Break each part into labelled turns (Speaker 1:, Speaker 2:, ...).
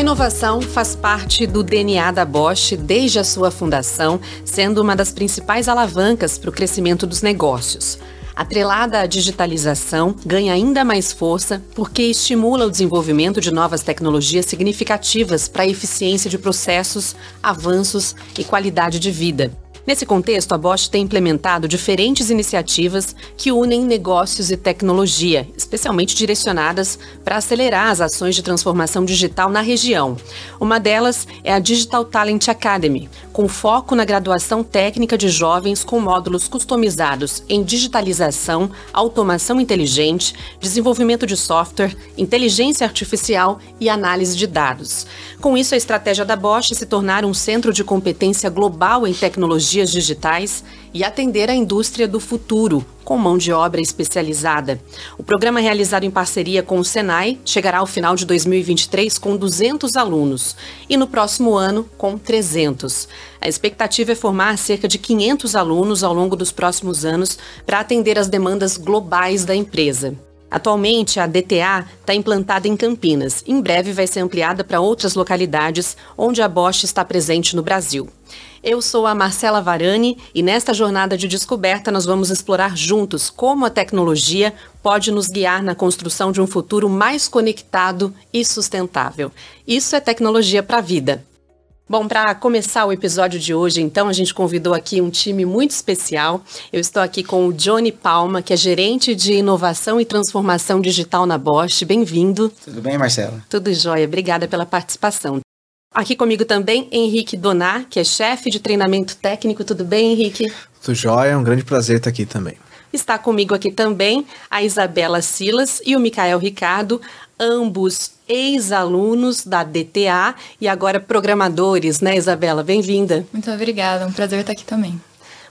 Speaker 1: A inovação faz parte do DNA da Bosch desde a sua fundação, sendo uma das principais alavancas para o crescimento dos negócios. Atrelada à digitalização, ganha ainda mais força porque estimula o desenvolvimento de novas tecnologias significativas para a eficiência de processos, avanços e qualidade de vida. Nesse contexto, a Bosch tem implementado diferentes iniciativas que unem negócios e tecnologia, especialmente direcionadas para acelerar as ações de transformação digital na região. Uma delas é a Digital Talent Academy, com foco na graduação técnica de jovens com módulos customizados em digitalização, automação inteligente, desenvolvimento de software, inteligência artificial e análise de dados. Com isso, a estratégia da Bosch é se tornar um centro de competência global em tecnologia tecnologias digitais e atender a indústria do futuro, com mão de obra especializada. O programa realizado em parceria com o Senai chegará ao final de 2023 com 200 alunos e no próximo ano com 300. A expectativa é formar cerca de 500 alunos ao longo dos próximos anos para atender às demandas globais da empresa. Atualmente, a DTA está implantada em Campinas. Em breve vai ser ampliada para outras localidades onde a Bosch está presente no Brasil. Eu sou a Marcela Varani e nesta jornada de descoberta nós vamos explorar juntos como a tecnologia pode nos guiar na construção de um futuro mais conectado e sustentável. Isso é tecnologia para a vida. Bom, para começar o episódio de hoje, então, a gente convidou aqui um time muito especial. Eu estou aqui com o Johnny Palma, que é gerente de inovação e transformação digital na Bosch. Bem-vindo.
Speaker 2: Tudo bem, Marcela?
Speaker 1: Tudo jóia. Obrigada pela participação. Aqui comigo também, Henrique Donar, que é chefe de treinamento técnico. Tudo bem, Henrique?
Speaker 3: Tudo jóia, é um grande prazer estar aqui também.
Speaker 1: Está comigo aqui também a Isabela Silas e o Micael Ricardo, ambos ex-alunos da DTA e agora programadores, né, Isabela? Bem-vinda.
Speaker 4: Muito obrigada, um prazer estar aqui também.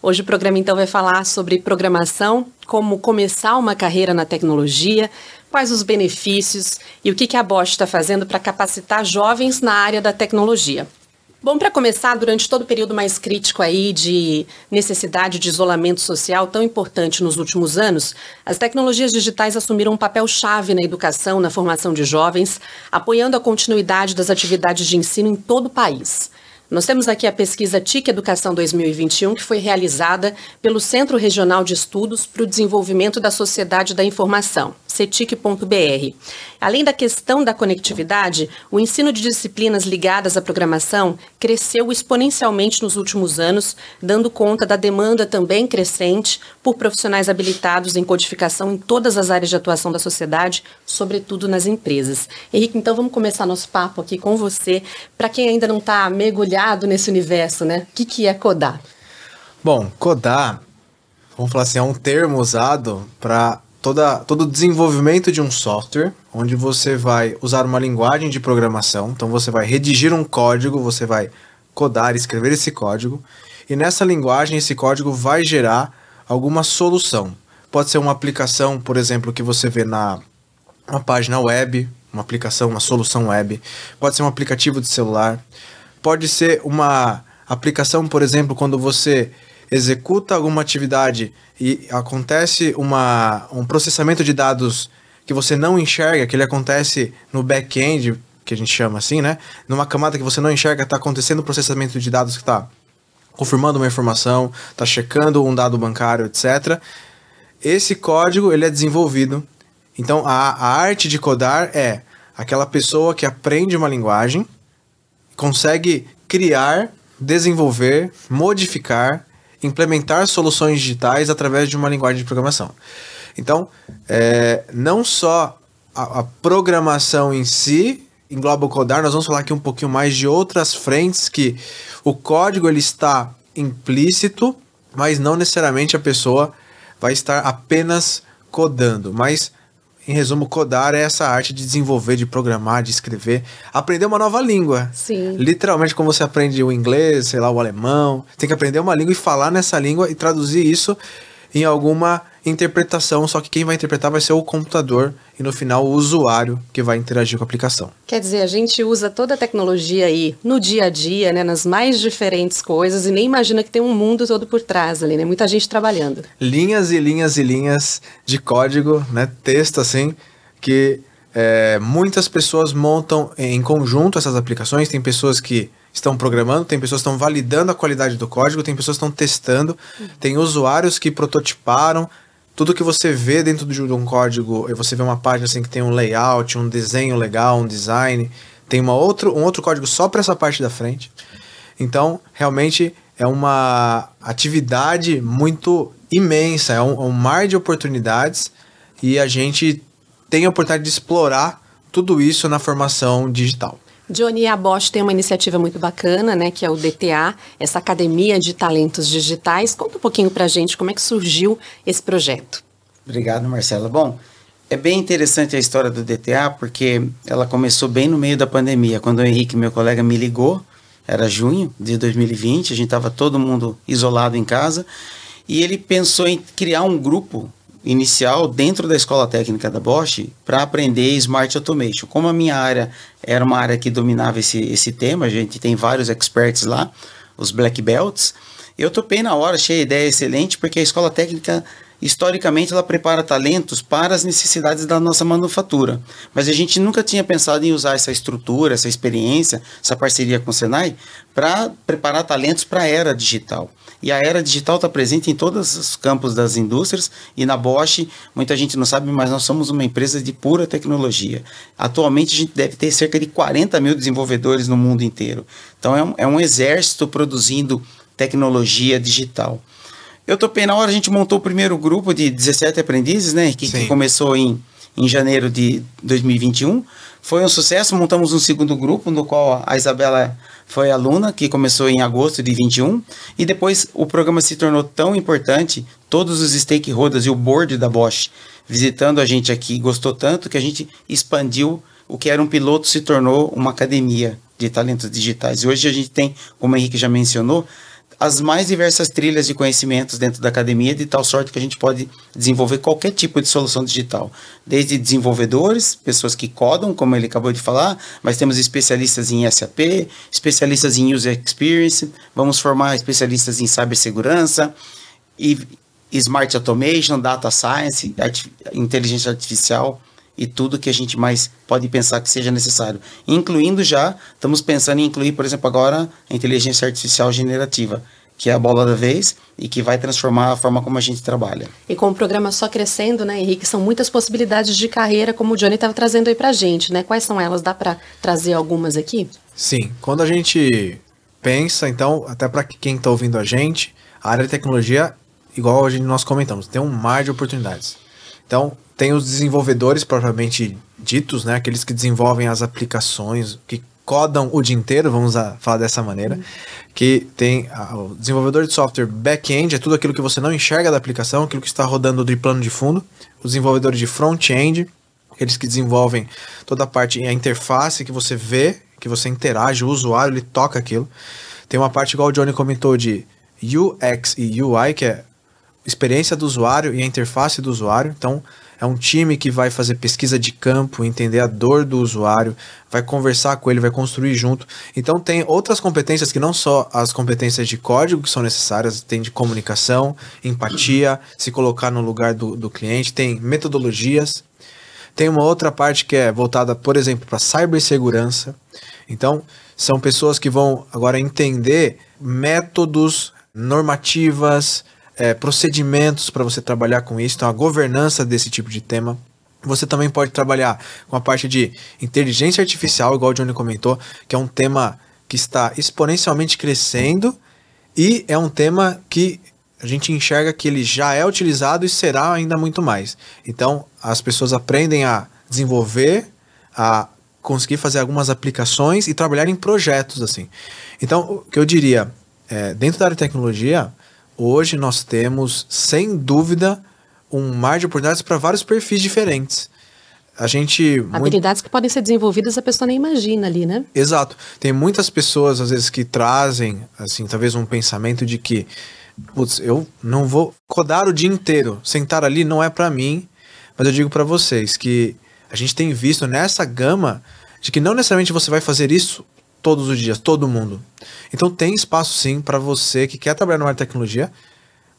Speaker 1: Hoje o programa então vai falar sobre programação, como começar uma carreira na tecnologia, quais os benefícios e o que a Bosch está fazendo para capacitar jovens na área da tecnologia. Bom, para começar, durante todo o período mais crítico aí de necessidade de isolamento social tão importante nos últimos anos, as tecnologias digitais assumiram um papel chave na educação, na formação de jovens, apoiando a continuidade das atividades de ensino em todo o país. Nós temos aqui a pesquisa TIC Educação 2021, que foi realizada pelo Centro Regional de Estudos para o Desenvolvimento da Sociedade da Informação, cetic.br. Além da questão da conectividade, o ensino de disciplinas ligadas à programação cresceu exponencialmente nos últimos anos, dando conta da demanda também crescente por profissionais habilitados em codificação em todas as áreas de atuação da sociedade, sobretudo nas empresas. Henrique, então vamos começar nosso papo aqui com você. Para quem ainda não está mergulhado nesse universo, né? O que, que é codar?
Speaker 3: Bom, codar, vamos falar assim, é um termo usado para todo o desenvolvimento de um software, onde você vai usar uma linguagem de programação. Então você vai redigir um código, você vai codar, escrever esse código, e nessa linguagem esse código vai gerar alguma solução. Pode ser uma aplicação, por exemplo, que você vê na uma página web, uma aplicação, uma solução web. Pode ser um aplicativo de celular pode ser uma aplicação, por exemplo, quando você executa alguma atividade e acontece uma, um processamento de dados que você não enxerga, que ele acontece no back-end, que a gente chama assim, né? Numa camada que você não enxerga, está acontecendo o processamento de dados que está confirmando uma informação, está checando um dado bancário, etc. Esse código ele é desenvolvido. Então a, a arte de codar é aquela pessoa que aprende uma linguagem consegue criar, desenvolver, modificar, implementar soluções digitais através de uma linguagem de programação. Então, é, não só a, a, programação em si engloba o codar, nós vamos falar aqui um pouquinho mais de outras frentes que o código ele está implícito, mas não necessariamente a pessoa vai estar apenas codando, mas em resumo, codar é essa arte de desenvolver, de programar, de escrever, aprender uma nova língua.
Speaker 1: Sim.
Speaker 3: Literalmente, como você aprende o inglês, sei lá, o alemão, tem que aprender uma língua e falar nessa língua e traduzir isso em alguma interpretação, só que quem vai interpretar vai ser o computador e no final o usuário que vai interagir com a aplicação.
Speaker 1: Quer dizer, a gente usa toda a tecnologia aí no dia a dia, né, nas mais diferentes coisas e nem imagina que tem um mundo todo por trás ali, né? Muita gente trabalhando.
Speaker 3: Linhas e linhas e linhas de código, né, texto assim, que É, muitas pessoas montam em conjunto essas aplicações, tem pessoas que estão programando, tem pessoas que estão validando a qualidade do código, tem pessoas que estão testando, tem usuários que prototiparam. Tudo que você vê dentro de um código, você vê uma página assim que tem um layout, um desenho legal, um design, tem uma outro, um outro código só para essa parte da frente. Então, realmente é uma atividade muito imensa, é um, é um mar de oportunidades e a gente tem a oportunidade de explorar tudo isso na formação digital.
Speaker 1: Johnny, a Bosch tem uma iniciativa muito bacana, né, que é o DTA, essa Academia de Talentos Digitais. Conta um pouquinho para a gente como é que surgiu esse projeto.
Speaker 2: Obrigado, Marcela. Bom, é bem interessante a história do DTA, porque ela começou bem no meio da pandemia, quando o Henrique, meu colega, me ligou, era junho de 2020, a gente estava todo mundo isolado em casa, e ele pensou em criar um grupo inicial dentro da escola técnica da Bosch para aprender Smart Automation. Como a minha área era uma área que dominava esse, esse tema, a gente tem vários experts lá, os Black Belts, eu topei na hora, achei a ideia excelente, porque a escola técnica historicamente ela prepara talentos para as necessidades da nossa manufatura. Mas a gente nunca tinha pensado em usar essa estrutura, essa experiência, essa parceria com o Senai para preparar talentos para a era digital. E a era digital está presente em todos os campos das indústrias e na Bosch, muita gente não sabe, mas nós somos uma empresa de pura tecnologia. Atualmente a gente deve ter cerca de 40 mil desenvolvedores no mundo inteiro. Então é um, é um exército produzindo tecnologia digital. Eu topei na hora, a gente montou o primeiro grupo de 17 aprendizes, né? Que, que começou em, em janeiro de 2021. Foi um sucesso, montamos um segundo grupo, no qual a Isabela foi aluna, que começou em agosto de 21. E depois o programa se tornou tão importante, todos os stakeholders e o board da Bosch visitando a gente aqui gostou tanto que a gente expandiu o que era um piloto se tornou uma academia de talentos digitais. E hoje a gente tem, como o Henrique já mencionou, as mais diversas trilhas de conhecimentos dentro da academia, de tal sorte que a gente pode desenvolver qualquer tipo de solução digital. Desde desenvolvedores, pessoas que codam, como ele acabou de falar, mas temos especialistas em SAP, especialistas em User Experience, vamos formar especialistas em cibersegurança e Smart Automation, Data Science, inteligência artificial e tudo que a gente mais pode pensar que seja necessário. Incluindo já, estamos pensando em incluir, por exemplo, agora a inteligência artificial generativa, que é a bola da vez e que vai transformar a forma como a gente trabalha.
Speaker 1: E com o programa só crescendo, né, Henrique, são muitas possibilidades de carreira, como o Johnny estava trazendo aí para a gente, né? Quais são elas? Dá para trazer algumas aqui?
Speaker 3: Sim, quando a gente pensa, então, até para quem está ouvindo a gente, a área de tecnologia, igual a gente, nós comentamos, tem um mar de oportunidades. Então, tem os desenvolvedores propriamente ditos, né? Aqueles que desenvolvem as aplicações, que codam o dia inteiro, vamos falar dessa maneira. Uhum. Que tem o desenvolvedor de software back-end, é tudo aquilo que você não enxerga da aplicação, aquilo que está rodando de plano de fundo. Os desenvolvedores de front-end, aqueles que desenvolvem toda a parte, a interface que você vê, que você interage, o usuário, ele toca aquilo. Tem uma parte, igual o Johnny comentou, de UX e UI, que é experiência do usuário e a interface do usuário. Então, é um time que vai fazer pesquisa de campo, entender a dor do usuário, vai conversar com ele, vai construir junto. Então tem outras competências que não só as competências de código que são necessárias, tem de comunicação, empatia, se colocar no lugar do, do cliente, tem metodologias. Tem uma outra parte que é voltada, por exemplo, para cibersegurança. Então, são pessoas que vão agora entender métodos, normativas, é, procedimentos para você trabalhar com isso, então a governança desse tipo de tema. Você também pode trabalhar com a parte de inteligência artificial, igual o Johnny comentou, que é um tema que está exponencialmente crescendo e é um tema que a gente enxerga que ele já é utilizado e será ainda muito mais. Então, as pessoas aprendem a desenvolver, a conseguir fazer algumas aplicações e trabalhar em projetos assim. Então, o que eu diria, é, dentro da área de tecnologia, hoje nós temos, sem dúvida, um mar de oportunidades para vários perfis diferentes. A gente.
Speaker 1: Habilidades muito... que podem ser desenvolvidas a pessoa nem imagina ali, né?
Speaker 3: Exato. Tem muitas pessoas, às vezes, que trazem, assim, talvez um pensamento de que, putz, eu não vou codar o dia inteiro. Sentar ali não é para mim. Mas eu digo para vocês que a gente tem visto nessa gama de que não necessariamente você vai fazer isso todos os dias, todo mundo. Então tem espaço sim para você que quer trabalhar numa área de tecnologia,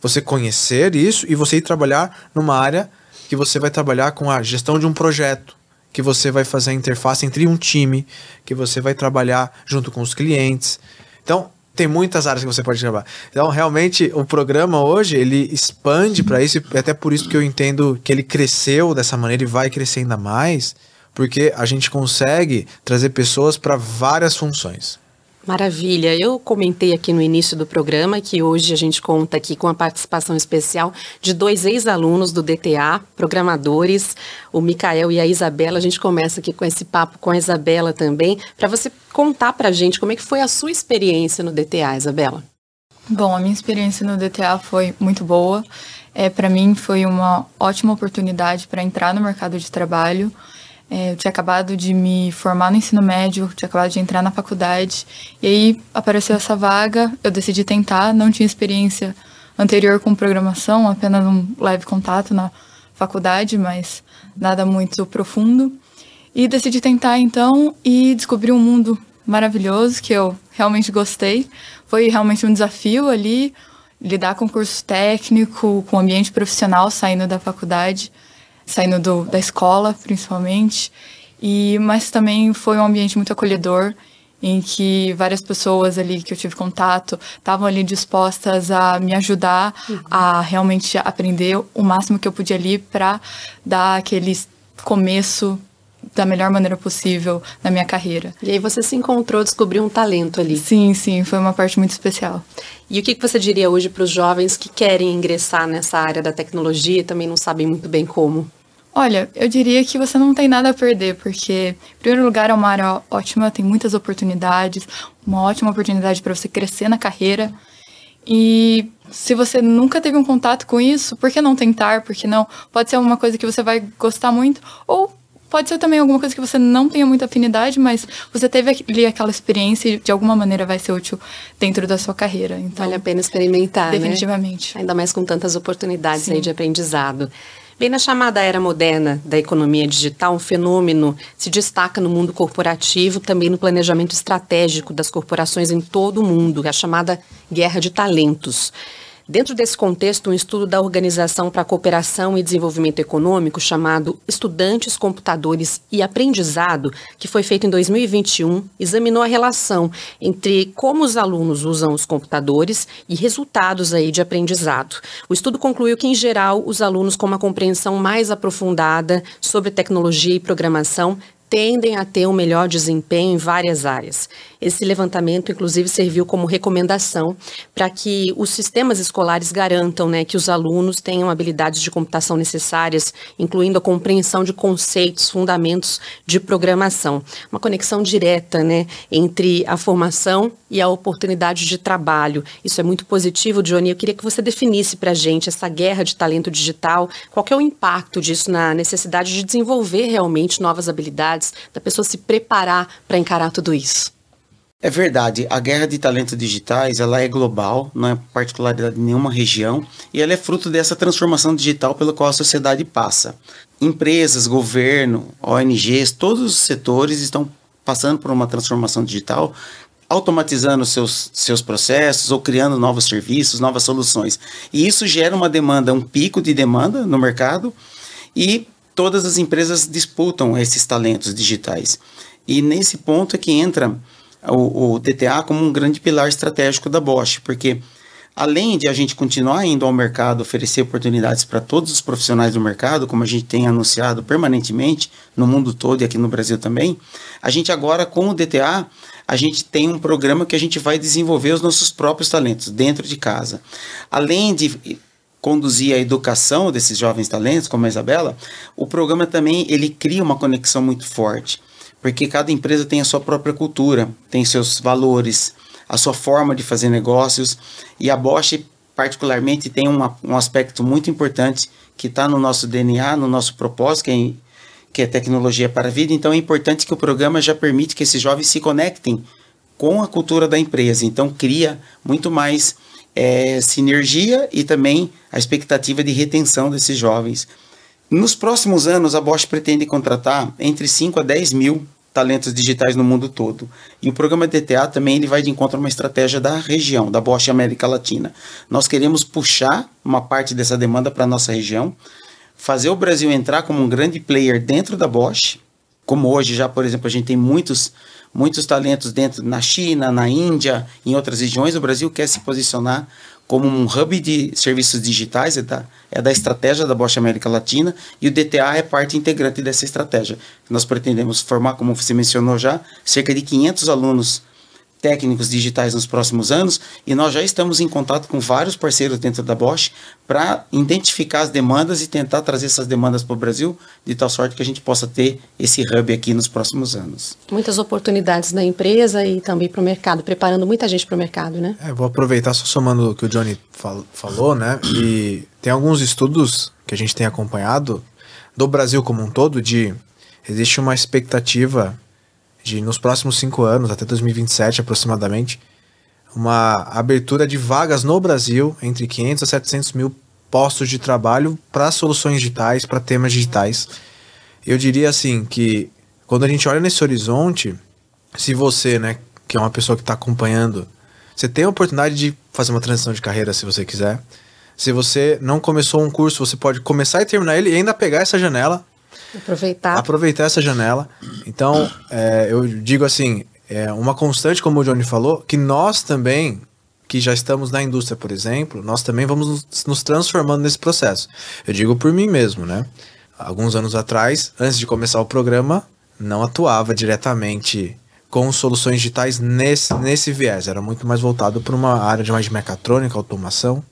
Speaker 3: você conhecer isso e você ir trabalhar numa área que você vai trabalhar com a gestão de um projeto. que você vai fazer a interface entre um time, que você vai trabalhar junto com os clientes. Então, tem muitas áreas que você pode trabalhar. Então, realmente, o programa hoje, ele expande para isso, e até por isso que eu entendo que ele cresceu dessa maneira e vai crescer ainda mais, porque a gente consegue trazer pessoas para várias funções.
Speaker 1: Maravilha. Eu comentei aqui no início do programa que hoje a gente conta aqui com a participação especial de dois ex-alunos do DTA, programadores, o Micael e a Isabela. A gente começa aqui com esse papo com a Isabela também, para você contar para a gente como é que foi a sua experiência no DTA, Isabela.
Speaker 4: Bom, a minha experiência no DTA foi muito boa. É, para mim foi uma ótima oportunidade para entrar no mercado de trabalho. É, eu tinha acabado de me formar no ensino médio, tinha acabado de entrar na faculdade. E aí apareceu essa vaga, eu decidi tentar, não tinha experiência anterior com programação, apenas um leve contato na faculdade, mas nada muito profundo. E decidi tentar então e descobri um mundo maravilhoso que eu realmente gostei. Foi realmente um desafio ali lidar com curso técnico, com ambiente profissional saindo da faculdade saindo do, da escola, principalmente. E, mas também foi um ambiente muito acolhedor, em que várias pessoas ali que eu tive contato estavam ali dispostas a me ajudar uhum. a realmente aprender o máximo que eu podia ali para dar aquele começo da melhor maneira possível na minha carreira.
Speaker 1: E aí você se encontrou, descobriu um talento ali.
Speaker 4: Sim, sim, foi uma parte muito especial.
Speaker 1: E o que você diria hoje para os jovens que querem ingressar nessa área da tecnologia e também não sabem muito bem como?
Speaker 4: Olha, eu diria que você não tem nada a perder, porque, em primeiro lugar, é uma área ótima, tem muitas oportunidades, uma ótima oportunidade para você crescer na carreira. E se você nunca teve um contato com isso, por que não tentar? Por que não? Pode ser uma coisa que você vai gostar muito, ou pode ser também alguma coisa que você não tenha muita afinidade, mas você teve ali aquela experiência e de alguma maneira vai ser útil dentro da sua carreira. Então,
Speaker 1: vale a pena experimentar,
Speaker 4: né? definitivamente.
Speaker 1: Né? Ainda mais com tantas oportunidades aí de aprendizado. Bem, na chamada era moderna da economia digital, um fenômeno se destaca no mundo corporativo, também no planejamento estratégico das corporações em todo o mundo, a chamada guerra de talentos. Dentro desse contexto, um estudo da Organização para a Cooperação e Desenvolvimento Econômico, chamado Estudantes, Computadores e Aprendizado, que foi feito em 2021, examinou a relação entre como os alunos usam os computadores e resultados aí de aprendizado. O estudo concluiu que, em geral, os alunos com uma compreensão mais aprofundada sobre tecnologia e programação tendem a ter um melhor desempenho em várias áreas. Esse levantamento, inclusive, serviu como recomendação para que os sistemas escolares garantam né, que os alunos tenham habilidades de computação necessárias, incluindo a compreensão de conceitos, fundamentos de programação. Uma conexão direta né, entre a formação e a oportunidade de trabalho. Isso é muito positivo, Johnny. Eu queria que você definisse para a gente essa guerra de talento digital, qual é o impacto disso na necessidade de desenvolver realmente novas habilidades da pessoa se preparar para encarar tudo isso.
Speaker 2: É verdade, a guerra de talentos digitais ela é global, não é particularidade de nenhuma região, e ela é fruto dessa transformação digital pela qual a sociedade passa. Empresas, governo, ONGs, todos os setores estão passando por uma transformação digital, automatizando seus, seus processos ou criando novos serviços, novas soluções. E isso gera uma demanda, um pico de demanda no mercado, e todas as empresas disputam esses talentos digitais. E nesse ponto é que entra o, o DTA como um grande pilar estratégico da Bosch, porque além de a gente continuar indo ao mercado oferecer oportunidades para todos os profissionais do mercado, como a gente tem anunciado permanentemente no mundo todo e aqui no Brasil também, a gente agora com o DTA, a gente tem um programa que a gente vai desenvolver os nossos próprios talentos dentro de casa. Além de conduzir a educação desses jovens talentos, como a Isabela, o programa também ele cria uma conexão muito forte, porque cada empresa tem a sua própria cultura, tem seus valores, a sua forma de fazer negócios, e a Bosch particularmente tem uma, um aspecto muito importante que está no nosso DNA, no nosso propósito, que é, que é tecnologia para a vida, então é importante que o programa já permite que esses jovens se conectem com a cultura da empresa, então cria muito mais é, sinergia e também a expectativa de retenção desses jovens. Nos próximos anos, a Bosch pretende contratar entre 5 a 10 mil talentos digitais no mundo todo. E o programa DTA também ele vai de encontro a uma estratégia da região, da Bosch América Latina. Nós queremos puxar uma parte dessa demanda para a nossa região, fazer o Brasil entrar como um grande player dentro da Bosch, como hoje já, por exemplo, a gente tem muitos, muitos talentos dentro na China, na Índia, em outras regiões, o Brasil quer se posicionar como um hub de serviços digitais, é da, é da estratégia da Bosch América Latina, e o DTA é parte integrante dessa estratégia. Nós pretendemos formar, como você mencionou já, cerca de 500 alunos técnicos digitais nos próximos anos e nós já estamos em contato com vários parceiros dentro da Bosch para identificar as demandas e tentar trazer essas demandas para o Brasil de tal sorte que a gente possa ter esse hub aqui nos próximos anos.
Speaker 1: Muitas oportunidades na empresa e também para o mercado, preparando muita gente para o mercado, né?
Speaker 3: É, vou aproveitar só somando o que o Johnny fal falou, né? E tem alguns estudos que a gente tem acompanhado do Brasil como um todo de existe uma expectativa de nos próximos cinco anos, até 2027 aproximadamente, uma abertura de vagas no Brasil entre 500 a 700 mil postos de trabalho para soluções digitais, para temas digitais. Eu diria assim que quando a gente olha nesse horizonte, se você, né, que é uma pessoa que está acompanhando, você tem a oportunidade de fazer uma transição de carreira se você quiser. Se você não começou um curso, você pode começar e terminar ele e ainda pegar essa janela
Speaker 1: Aproveitar.
Speaker 3: Aproveitar essa janela. Então, é, eu digo assim, é uma constante, como o Johnny falou, que nós também, que já estamos na indústria, por exemplo, nós também vamos nos, transformando nesse processo. Eu digo por mim mesmo, né? Alguns anos atrás, antes de começar o programa, não atuava diretamente com soluções digitais nesse, nesse viés. Era muito mais voltado para uma área de mais mecatrônica, automação.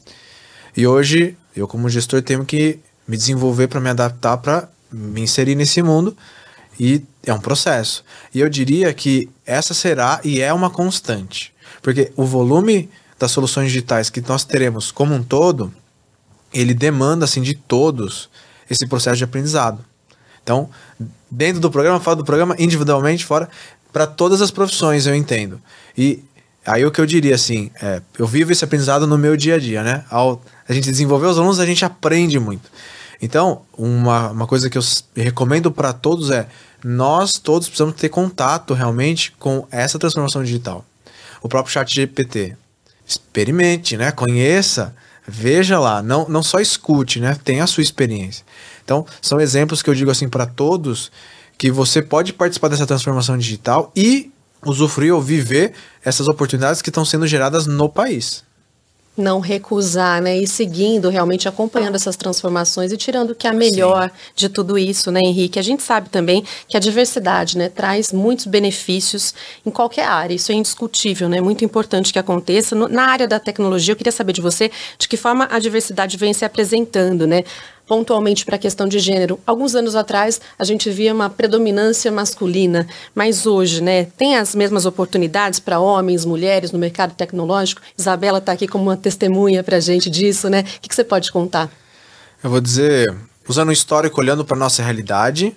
Speaker 3: E hoje, eu como gestor tenho que me desenvolver para me adaptar para me inserir nesse mundo e é um processo. E eu diria que essa será e é uma constante, porque o volume das soluções digitais que nós teremos como um todo, ele demanda assim de todos esse processo de aprendizado. Então, dentro do programa, fora do programa, individualmente, fora, para todas as profissões, eu entendo. E aí o que eu diria assim, é, eu vivo esse aprendizado no meu dia a dia, né? Ao a gente desenvolver os alunos, a gente aprende muito. Então, uma, uma coisa que eu recomendo para todos é: nós todos precisamos ter contato realmente com essa transformação digital. O próprio chat GPT. Experimente, né? Conheça, veja lá, não, não só escute, né? Tenha a sua experiência. Então, são exemplos que eu digo assim para todos que você pode participar dessa transformação digital e usufruir ou viver essas oportunidades que estão sendo geradas no país
Speaker 1: não recusar, né? E seguindo, realmente acompanhando essas transformações e tirando o que é melhor Sim. de tudo isso, né, Henrique? A gente sabe também que a diversidade, né, traz muitos benefícios em qualquer área. Isso é indiscutível, né? Muito importante que aconteça. Na área da tecnologia, eu queria saber de você de que forma a diversidade vem se apresentando, né? Pontualmente para a questão de gênero. Alguns anos atrás, a gente via uma predominância masculina, mas hoje, né, tem as mesmas oportunidades para homens, mulheres no mercado tecnológico? Isabela está aqui como uma testemunha para a gente disso, né? O que, que você pode contar?
Speaker 3: Eu vou dizer, usando o histórico, olhando para nossa realidade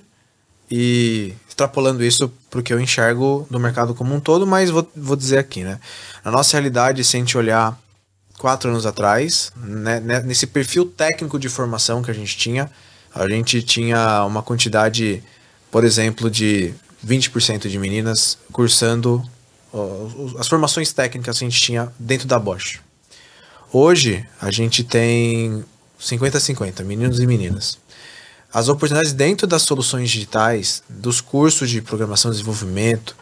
Speaker 3: e extrapolando isso para o que eu enxergo do mercado como um todo, mas vou, vou dizer aqui, né? Na nossa realidade, se a gente olhar quatro anos atrás, né, né, nesse perfil técnico de formação que a gente tinha, a gente tinha uma quantidade, por exemplo, de 20% de meninas cursando as formações técnicas que a gente tinha dentro da Bosch. Hoje, a gente tem 50-50, meninos e meninas. As oportunidades dentro das soluções digitais, dos cursos de programação e desenvolvimento,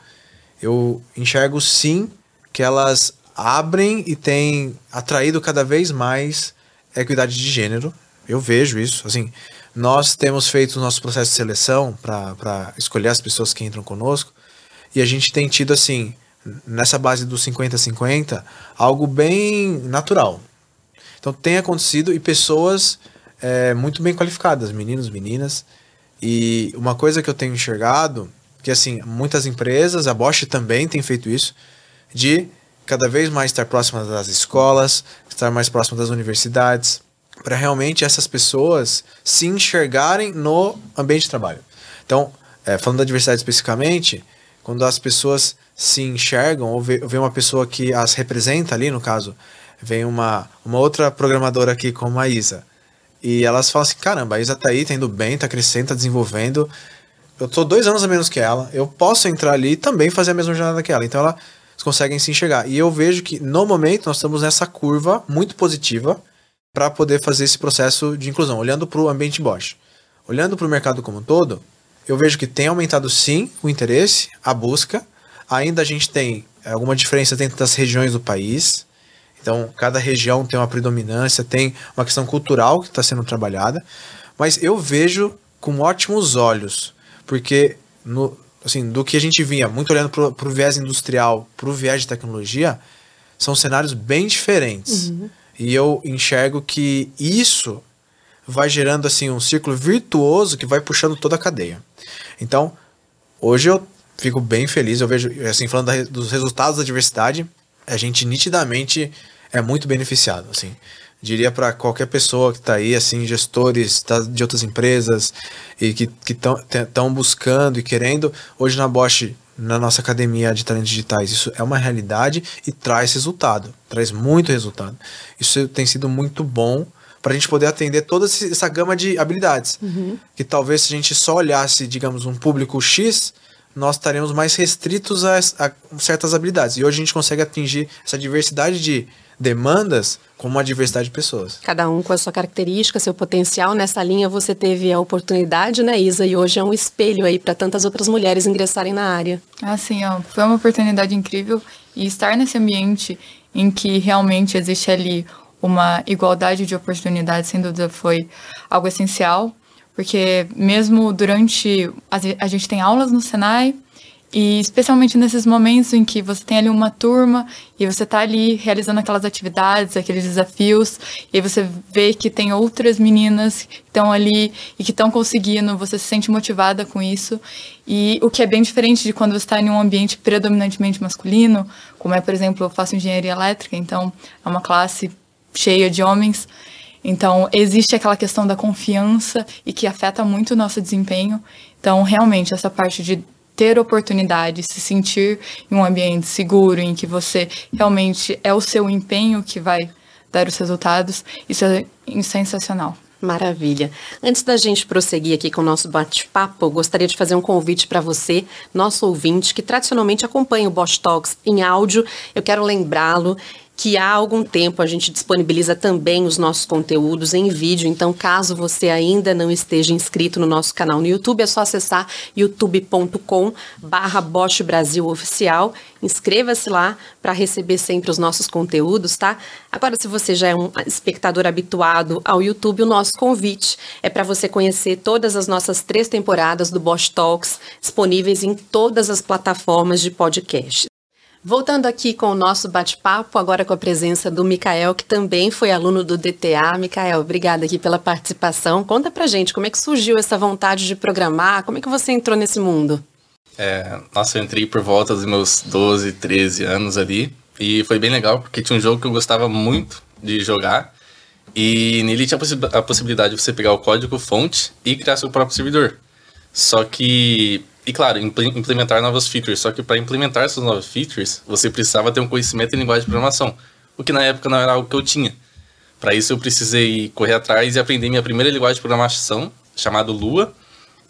Speaker 3: eu enxergo sim que elas abrem e têm atraído cada vez mais equidade de gênero. Eu vejo isso. Assim, nós temos feito o nosso processo de seleção para escolher as pessoas que entram conosco e a gente tem tido, assim, nessa base do 50-50, algo bem natural. Então tem acontecido e pessoas é, muito bem qualificadas, meninos, meninas. E uma coisa que eu tenho enxergado, que assim, muitas empresas, a Bosch também tem feito isso, de cada vez mais estar próxima das escolas, estar mais próximo das universidades, para realmente essas pessoas se enxergarem no ambiente de trabalho. Então, é, falando da diversidade especificamente, quando as pessoas se enxergam, ou vê, vê uma pessoa que as representa ali, no caso, vem uma, uma outra programadora aqui como a Isa, e elas falam assim, caramba, a Isa tá aí, tá indo bem, tá crescendo, tá desenvolvendo, eu tô dois anos a menos que ela, eu posso entrar ali e também fazer a mesma jornada que ela. Então ela conseguem se enxergar. E eu vejo que no momento nós estamos nessa curva muito positiva para poder fazer esse processo de inclusão, olhando para o ambiente Bosch. Olhando para o mercado como um todo, eu vejo que tem aumentado sim o interesse, a busca. Ainda a gente tem alguma diferença dentro das regiões do país. Então, cada região tem uma predominância, tem uma questão cultural que está sendo trabalhada. Mas eu vejo com ótimos olhos, porque no, assim, do que a gente vinha, muito olhando para o viés industrial, para o viés de tecnologia, são cenários bem diferentes. Uhum. E eu enxergo que isso vai gerando assim um círculo virtuoso que vai puxando toda a cadeia. Então, hoje eu fico bem feliz, eu vejo, assim, falando da, dos resultados da diversidade, a gente nitidamente é muito beneficiado, assim. Diria para qualquer pessoa que está aí, assim, gestores tá, de outras empresas e que estão buscando e querendo, hoje na Bosch, na nossa academia de talentos digitais, isso é uma realidade e traz resultado, traz muito resultado. Isso tem sido muito bom para a gente poder atender toda essa gama de habilidades. Uhum. Que talvez se a gente só olhasse, digamos, um público X, nós estaremos mais restritos a, a, certas habilidades. E hoje a gente consegue atingir essa diversidade de demandas com uma diversidade de pessoas.
Speaker 1: Cada um com a sua característica, seu potencial. Nessa linha você teve a oportunidade, né, Isa? E hoje é um espelho aí para tantas outras mulheres ingressarem na área.
Speaker 4: Ah, sim, ó, foi uma oportunidade incrível. E estar nesse ambiente em que realmente existe ali uma igualdade de oportunidades, sem dúvida, foi algo essencial porque mesmo durante. A gente tem aulas no Senai, e especialmente nesses momentos em que você tem ali uma turma e você está ali realizando aquelas atividades, aqueles desafios, e você vê que tem outras meninas que estão ali e que estão conseguindo, você se sente motivada com isso. E o que é bem diferente de quando você está em um ambiente predominantemente masculino, como é, por exemplo, eu faço engenharia elétrica, então é uma classe cheia de homens. Então, existe aquela questão da confiança e que afeta muito o nosso desempenho. Então, realmente, essa parte de ter oportunidade, se sentir em um ambiente seguro, em que você realmente é o seu empenho que vai dar os resultados, isso é sensacional.
Speaker 1: Maravilha. Antes da gente prosseguir aqui com o nosso bate-papo, gostaria de fazer um convite para você, nosso ouvinte, que tradicionalmente acompanha o Bosch Talks em áudio. Eu quero lembrá-lo que há algum tempo a gente disponibiliza também os nossos conteúdos em vídeo. Então, caso você ainda não esteja inscrito no nosso canal no YouTube, é só acessar youtube.com barra Bosch Brasil Oficial. Inscreva-se lá para receber sempre os nossos conteúdos, tá? Agora, se você já é um espectador habituado ao YouTube, o nosso convite é para você conhecer todas as nossas três temporadas do Bosch Talks, disponíveis em todas as plataformas de podcast. Voltando aqui com o nosso bate-papo, agora com a presença do Mikael, que também foi aluno do DTA. Mikael, obrigada aqui pela participação. Conta pra gente como é que surgiu essa vontade de programar, como é que você entrou nesse mundo?
Speaker 5: É, nossa, eu entrei por volta dos meus 12, 13 anos ali, e foi bem legal, porque tinha um jogo que eu gostava muito de jogar, e nele tinha a possibilidade de você pegar o código fonte e criar seu próprio servidor. Só que e claro, implementar novas features. Só que para implementar essas novas features, você precisava ter um conhecimento em linguagem de programação, o que na época não era algo que eu tinha. Para isso eu precisei correr atrás e aprender minha primeira linguagem de programação, chamada Lua,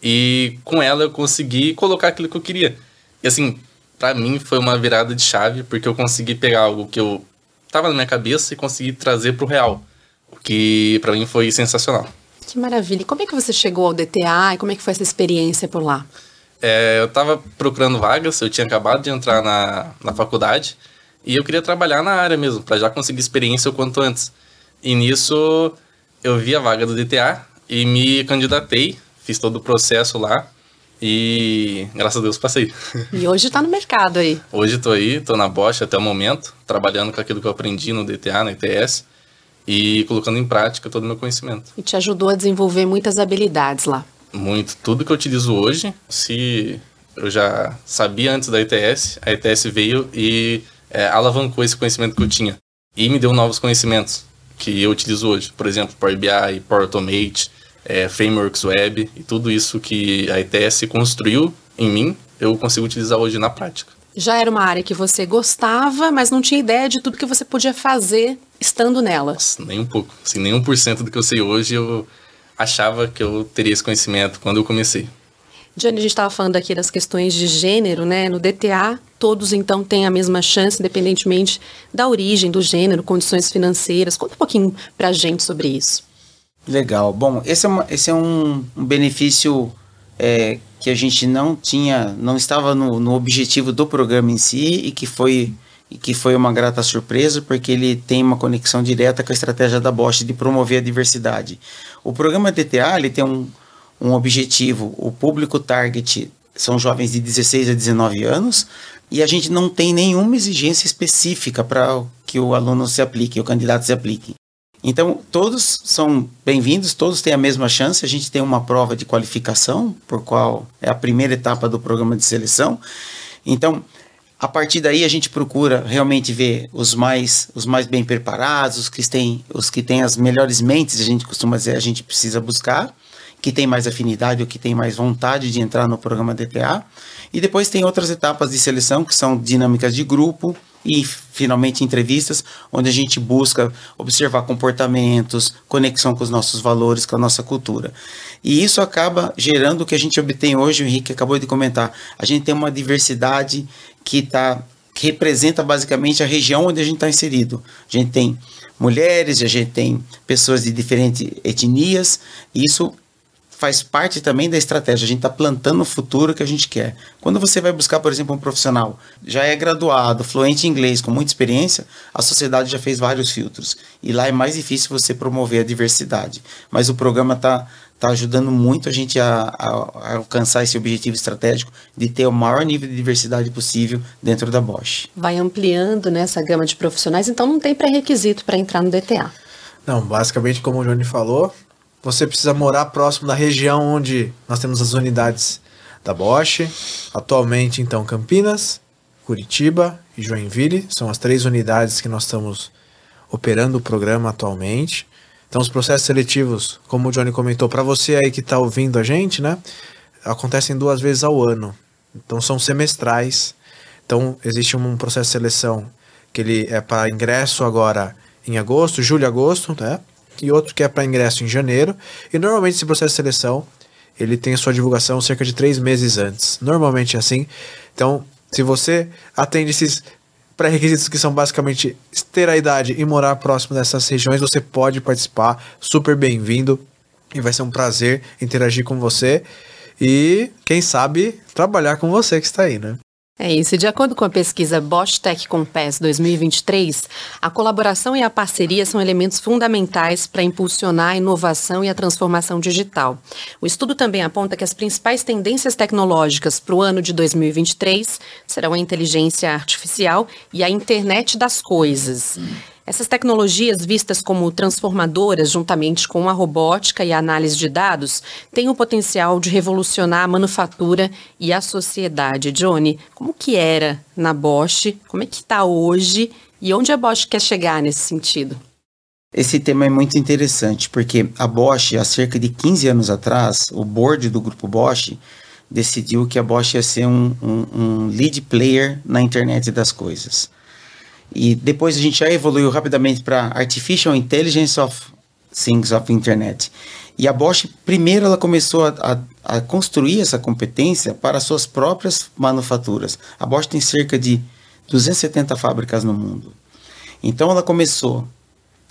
Speaker 5: e com ela eu consegui colocar aquilo que eu queria. E assim, para mim foi uma virada de chave, porque eu consegui pegar algo que eu tava na minha cabeça e consegui trazer para o real, o que para mim foi sensacional.
Speaker 1: Que maravilha. E como é que você chegou ao DTA e como é que foi essa experiência por lá?
Speaker 5: É, eu estava procurando vagas, eu tinha acabado de entrar na, na faculdade e eu queria trabalhar na área mesmo, para já conseguir experiência o quanto antes. E nisso eu vi a vaga do DTA e me candidatei, fiz todo o processo lá e graças a Deus passei.
Speaker 1: E hoje está no mercado aí?
Speaker 5: Hoje estou aí, estou na Bosch até o momento, trabalhando com aquilo que eu aprendi no DTA, na ITS e colocando em prática todo o meu conhecimento.
Speaker 1: E te ajudou a desenvolver muitas habilidades lá?
Speaker 5: Muito. Tudo que eu utilizo hoje, se eu já sabia antes da ETS, a ETS veio e é, alavancou esse conhecimento que eu tinha. E me deu novos conhecimentos que eu utilizo hoje. Por exemplo, Power BI, Power Automate, é, Frameworks Web e tudo isso que a ETS construiu em mim, eu consigo utilizar hoje na prática.
Speaker 1: Já era uma área que você gostava, mas não tinha ideia de tudo que você podia fazer estando nela.
Speaker 5: Nossa, nem um pouco. Assim, nem um por cento do que eu sei hoje eu achava que eu teria esse conhecimento quando eu comecei.
Speaker 1: Jane, a gente estava falando aqui das questões de gênero, né? No DTA, todos então têm a mesma chance, independentemente da origem, do gênero, condições financeiras. Conta um pouquinho para a gente sobre isso.
Speaker 2: Legal. Bom, esse é, uma, esse é um, um benefício é, que a gente não tinha, não estava no, no objetivo do programa em si e que foi e que foi uma grata surpresa porque ele tem uma conexão direta com a estratégia da Bosch de promover a diversidade. O programa DTA ele tem um, um objetivo, o público target são jovens de 16 a 19 anos e a gente não tem nenhuma exigência específica para que o aluno se aplique, o candidato se aplique. Então, todos são bem-vindos, todos têm a mesma chance. A gente tem uma prova de qualificação, por qual é a primeira etapa do programa de seleção. Então, a partir daí a gente procura realmente ver os mais os mais bem preparados, os que têm os que têm as melhores mentes, a gente costuma dizer, a gente precisa buscar, que tem mais afinidade ou que tem mais vontade de entrar no programa DTA. E depois tem outras etapas de seleção que são dinâmicas de grupo, e finalmente entrevistas onde a gente busca observar comportamentos, conexão com os nossos valores, com a nossa cultura. E isso acaba gerando o que a gente obtém hoje, o Henrique acabou de comentar. A gente tem uma diversidade que tá que representa basicamente a região onde a gente está inserido. A gente tem mulheres, a gente tem pessoas de diferentes etnias, e isso faz parte também da estratégia. A gente está plantando o futuro que a gente quer. Quando você vai buscar, por exemplo, um profissional já é graduado, fluente em inglês, com muita experiência, a sociedade já fez vários filtros. E lá é mais difícil você promover a diversidade. Mas o programa está tá ajudando muito a gente a, a, a, alcançar esse objetivo estratégico de ter o maior nível de diversidade possível dentro da Bosch.
Speaker 1: Vai ampliando nessa né, gama de profissionais, então não tem pré-requisito para entrar no DTA.
Speaker 3: Não, basicamente, como o Johnny falou, você precisa morar próximo da região onde nós temos as unidades da Bosch. Atualmente, então, Campinas, Curitiba e Joinville são as três unidades que nós estamos operando o programa atualmente. Então, os processos seletivos, como o Johnny comentou, para você aí que está ouvindo a gente, né, acontecem duas vezes ao ano. Então, são semestrais. Então, existe um processo de seleção que ele é para ingresso agora em agosto, julho e agosto, né? e outro que é para ingresso em janeiro. E normalmente esse processo de seleção ele tem sua divulgação cerca de três meses antes. Normalmente é assim. Então, se você atende esses pré-requisitos que são basicamente ter a idade e morar próximo dessas regiões, você pode participar. Super bem-vindo e vai ser um prazer interagir com você e, quem sabe, trabalhar com você que está aí, né?
Speaker 1: É isso. De acordo com a pesquisa Bosch Tech Compass 2023, a colaboração e a parceria são elementos fundamentais para impulsionar a inovação e a transformação digital. O estudo também aponta que as principais tendências tecnológicas para o ano de 2023 serão a inteligência artificial e a internet das coisas. Essas tecnologias, vistas como transformadoras juntamente com a robótica e a análise de dados, têm o potencial de revolucionar a manufatura e a sociedade. Johnny, como que era na Bosch? Como é que está hoje? E onde a Bosch quer chegar nesse sentido?
Speaker 2: Esse tema é muito interessante, porque a Bosch, há cerca de 15 anos atrás, o board do grupo Bosch decidiu que a Bosch ia ser um, um, um lead player na internet das coisas. E depois a gente já evoluiu rapidamente para Artificial Intelligence of Things of Internet. E a Bosch, primeiro, ela começou a, a, a, construir essa competência para suas próprias manufaturas. A Bosch tem cerca de 270 fábricas no mundo. Então, ela começou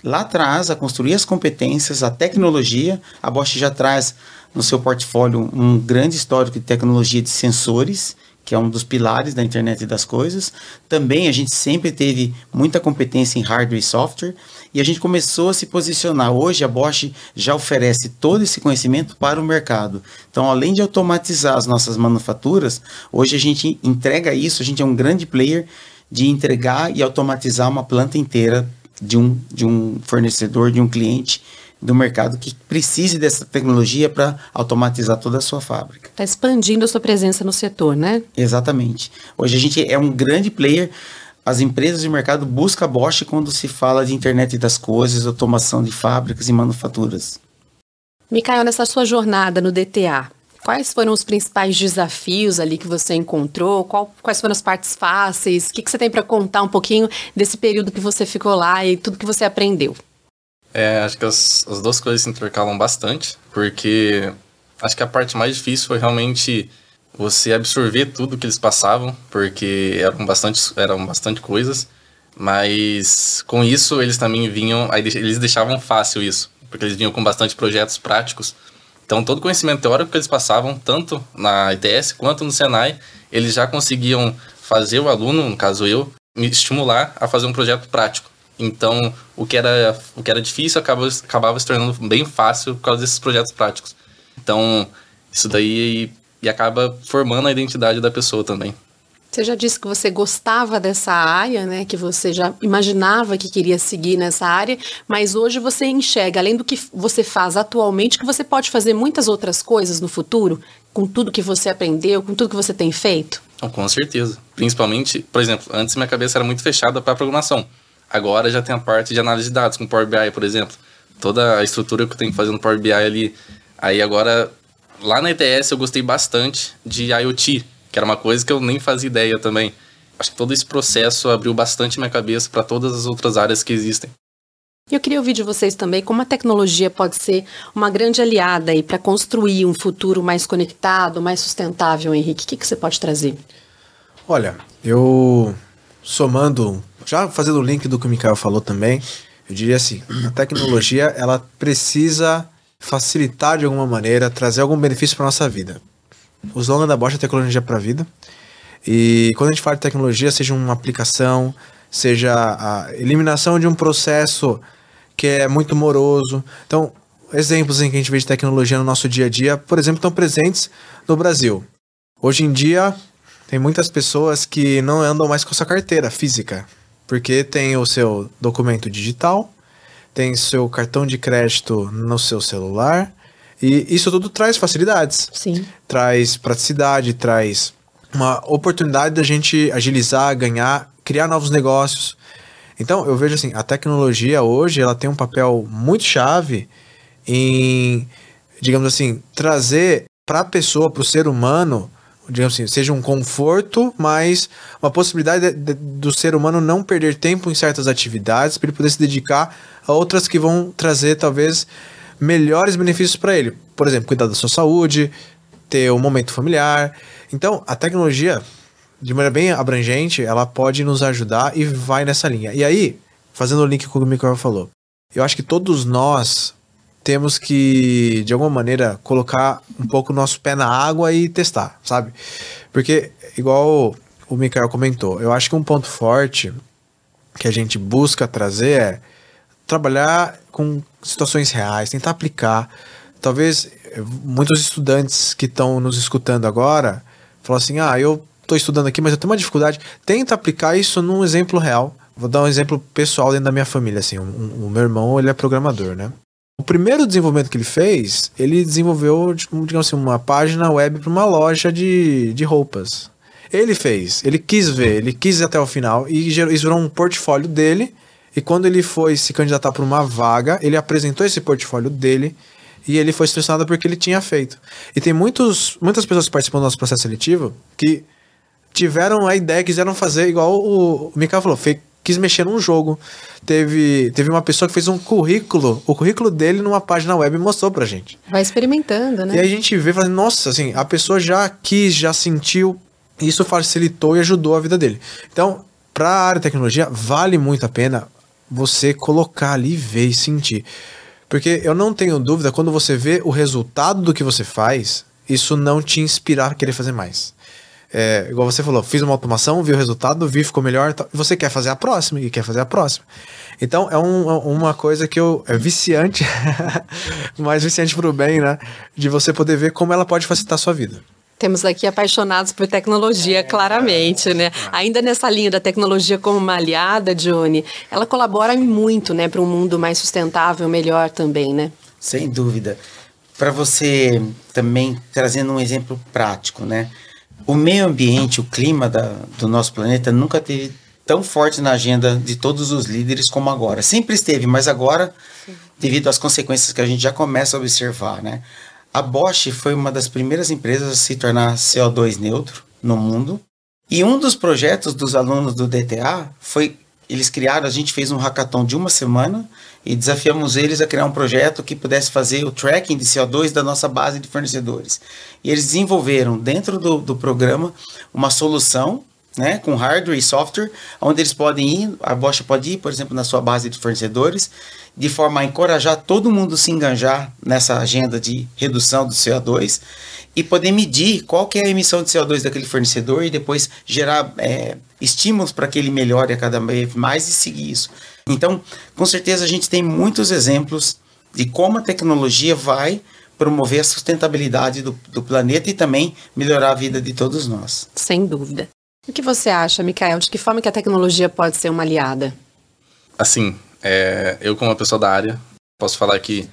Speaker 2: lá atrás a construir as competências, a tecnologia. A Bosch já traz no seu portfólio um grande histórico de tecnologia de sensores que é um dos pilares da internet das coisas. Também a gente sempre teve muita competência em hardware e software e a gente começou a se posicionar. Hoje a Bosch já oferece todo esse conhecimento para o mercado. Então, além de automatizar as nossas manufaturas, hoje a gente entrega isso, a gente é um grande player de entregar e automatizar uma planta inteira de um, de um fornecedor, de um cliente do mercado que precise dessa tecnologia para automatizar toda a sua fábrica.
Speaker 1: Está expandindo a sua presença no setor, né?
Speaker 2: Exatamente. Hoje a gente é um grande player. As empresas de mercado buscam a Bosch quando se fala de internet das coisas, automação de fábricas e manufaturas.
Speaker 1: Micael, nessa sua jornada no DTA, quais foram os principais desafios ali que você encontrou? Qual, quais foram as partes fáceis? O que, que você tem para contar um pouquinho desse período que você ficou lá e tudo que você aprendeu?
Speaker 5: É, acho que as, as duas coisas se intercalam bastante, porque acho que a parte mais difícil foi realmente você absorver tudo que eles passavam, porque eram bastante, eram bastante coisas, mas com isso eles também vinham, eles deixavam fácil isso, porque eles vinham com bastante projetos práticos Então, todo conhecimento teórico que eles passavam, tanto na ITS quanto no Senai, eles já conseguiam fazer o aluno, no caso eu, me estimular a fazer um projeto prático. Então, o que era, o que era difícil acabava, acabava se tornando bem fácil por causa desses projetos práticos. Então, isso daí e acaba formando a identidade da pessoa também.
Speaker 1: Você já disse que você gostava dessa área, né? Que você já imaginava que queria seguir nessa área, mas hoje você enxerga, além do que você faz atualmente, que você pode fazer muitas outras coisas no futuro, com tudo que você aprendeu, com tudo que você tem feito?
Speaker 5: Com certeza. Principalmente, por exemplo, antes minha cabeça era muito fechada para programação. Agora já tem a parte de análise de dados, com Power BI, por exemplo. Toda a estrutura que eu tenho que fazer no Power BI ali. Aí agora, lá na ETS eu gostei bastante de IoT, que era uma coisa que eu nem fazia ideia também. Acho que todo esse processo abriu bastante minha cabeça para todas as outras áreas que existem.
Speaker 1: E eu queria ouvir de vocês também como a tecnologia pode ser uma grande aliada aí para construir um futuro mais conectado, mais sustentável, Henrique. O que, que você pode trazer?
Speaker 3: Olha, eu somando, já fazendo o link do que o Mikael falou também, eu diria assim, a tecnologia ela precisa facilitar de alguma maneira, trazer algum benefício para nossa vida o slogan da Bosch é tecnologia para a vida. E quando a gente fala de tecnologia, seja uma aplicação, seja a eliminação de um processo que é muito moroso. Então, exemplos em que a gente vê de tecnologia no nosso dia a dia, por exemplo, estão presentes no Brasil. Hoje em dia, tem muitas pessoas que não andam mais com a sua carteira física, porque tem o seu documento digital, tem seu cartão de crédito no seu celular, e isso tudo traz facilidades.
Speaker 1: Sim.
Speaker 3: Traz praticidade, traz uma oportunidade da gente agilizar, ganhar, criar novos negócios. Então, eu vejo assim, a tecnologia hoje, ela tem um papel muito chave em, digamos assim, trazer para a pessoa, para o ser humano, digamos assim, seja um conforto, mas uma possibilidade de, de, do ser humano não perder tempo em certas atividades para ele poder se dedicar a outras que vão trazer talvez melhores benefícios para ele. Por exemplo, cuidar da sua saúde, ter um momento familiar. Então, a tecnologia, de maneira bem abrangente, ela pode nos ajudar e vai nessa linha. E aí, fazendo o link com o que o Mikael falou, eu acho que todos nós temos que, de alguma maneira, colocar um pouco o nosso pé na água e testar, sabe? Porque, igual o Mikael comentou, eu acho que um ponto forte que a gente busca trazer é trabalhar com situações reais, tentar aplicar. Talvez eh, muitos estudantes que estão nos escutando agora falam assim: ah, eu estou estudando aqui, mas eu tenho uma dificuldade. Tenta aplicar isso num exemplo real. Vou dar um exemplo pessoal dentro da minha família. Assim, o, o meu irmão ele é programador, né? O primeiro desenvolvimento que ele fez, ele desenvolveu, tipo, digamos assim, uma página web para uma loja de, de roupas. Ele fez, ele quis ver, ele quis ir até o final e gerou, isso virou um portfólio dele e quando ele foi se candidatar para uma vaga, ele apresentou esse portfólio dele e ele foi selecionado porque ele tinha feito. E tem muitos, muitas pessoas que participam do nosso processo seletivo que tiveram a ideia, quiseram fazer igual o, o Mikael falou, fez, quis mexer num jogo. Teve, teve uma pessoa que fez um currículo, o currículo dele numa página web e mostrou pra gente.
Speaker 1: Vai experimentando, né?
Speaker 3: E aí a gente vê, falando, nossa, assim, a pessoa já quis, já sentiu, isso facilitou e ajudou a vida dele. Então, para a área de tecnologia, vale muito a pena você colocar ali, ver e sentir. Porque eu não tenho dúvida, quando você vê o resultado do que você faz, isso não te inspirar a querer fazer mais. É, igual você falou, fiz uma automação, vi o resultado, vi, ficou melhor, você quer fazer a próxima e quer fazer a próxima. Então é um, uma coisa que eu. É viciante, mas viciante pro bem, né? De você poder ver como ela pode facilitar a sua vida.
Speaker 1: Temos aqui apaixonados por tecnologia, é, claramente, né? É. Ainda nessa linha da tecnologia como uma aliada, Johnny, ela colabora muito, né, para um mundo mais sustentável, melhor também, né?
Speaker 2: Sem dúvida. Para você também trazendo um exemplo prático, né? O meio ambiente, o clima da, do nosso planeta nunca teve tão forte na agenda de todos os líderes como agora. Sempre esteve, mas agora, Sim. devido às consequências que a gente já começa a observar, né? A Bosch foi uma das primeiras empresas a se tornar CO2 neutro no mundo. E um dos projetos dos alunos do DTA foi eles criaram, a gente fez um hackathon de uma semana e desafiamos eles a criar um projeto que pudesse fazer o tracking de CO2 da nossa base de fornecedores. E eles desenvolveram dentro do, do programa uma solução né, com hardware e software, onde eles podem ir, a Bosch pode ir, por exemplo, na sua base de fornecedores, de forma a encorajar todo mundo a se enganjar nessa agenda de redução do CO2 e poder medir qual que é a emissão de CO2 daquele fornecedor e depois gerar é, estímulos para que ele melhore a cada vez mais e seguir isso. Então, com certeza a gente tem muitos exemplos de como a tecnologia vai promover a sustentabilidade do, do planeta e também melhorar a vida de todos nós.
Speaker 1: Sem dúvida. O que você acha, Mikael? De que forma que a tecnologia pode ser uma aliada?
Speaker 5: Assim, é, eu como uma pessoa da área, posso falar que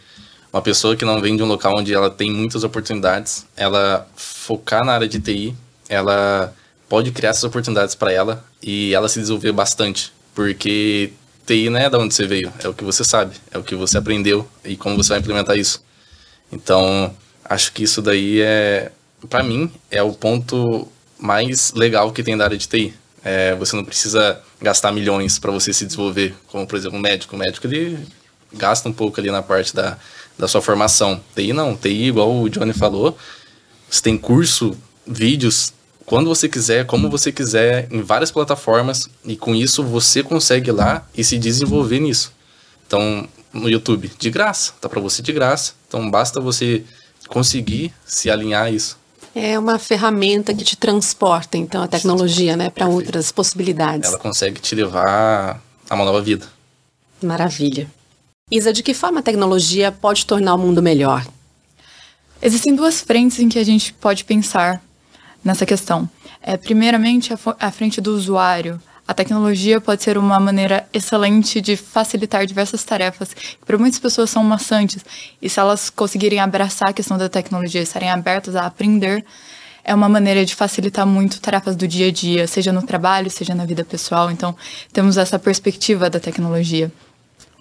Speaker 5: uma pessoa que não vem de um local onde ela tem muitas oportunidades, ela focar na área de TI, ela pode criar essas oportunidades para ela e ela se desenvolver bastante, porque TI não é da onde você veio, é o que você sabe, é o que você aprendeu e como você vai implementar isso. Então, acho que isso daí é, para mim, é o ponto mais legal que tem da área de TI. É, você não precisa gastar milhões para você se desenvolver, como por exemplo um médico. O médico ele gasta um pouco ali na parte da, da sua formação. TI não, TI, igual o Johnny falou, você tem curso, vídeos, quando você quiser, como você quiser, em várias plataformas, e com isso você consegue ir lá e se desenvolver nisso. Então, no YouTube, de graça, tá para você de graça. Então, basta você conseguir se alinhar a isso.
Speaker 1: É uma ferramenta que te transporta, então, a tecnologia, né, para outras possibilidades.
Speaker 5: Ela consegue te levar a uma nova vida.
Speaker 1: Maravilha. Isa, de que forma a tecnologia pode tornar o mundo melhor?
Speaker 4: Existem duas frentes em que a gente pode pensar nessa questão. É, primeiramente, a, a frente do usuário. A tecnologia pode ser uma maneira excelente de facilitar diversas tarefas que para muitas pessoas são maçantes. E se elas conseguirem abraçar a questão da tecnologia, estarem abertas a aprender, é uma maneira de facilitar muito tarefas do dia a dia, seja no trabalho, seja na vida pessoal. Então, temos essa perspectiva da tecnologia.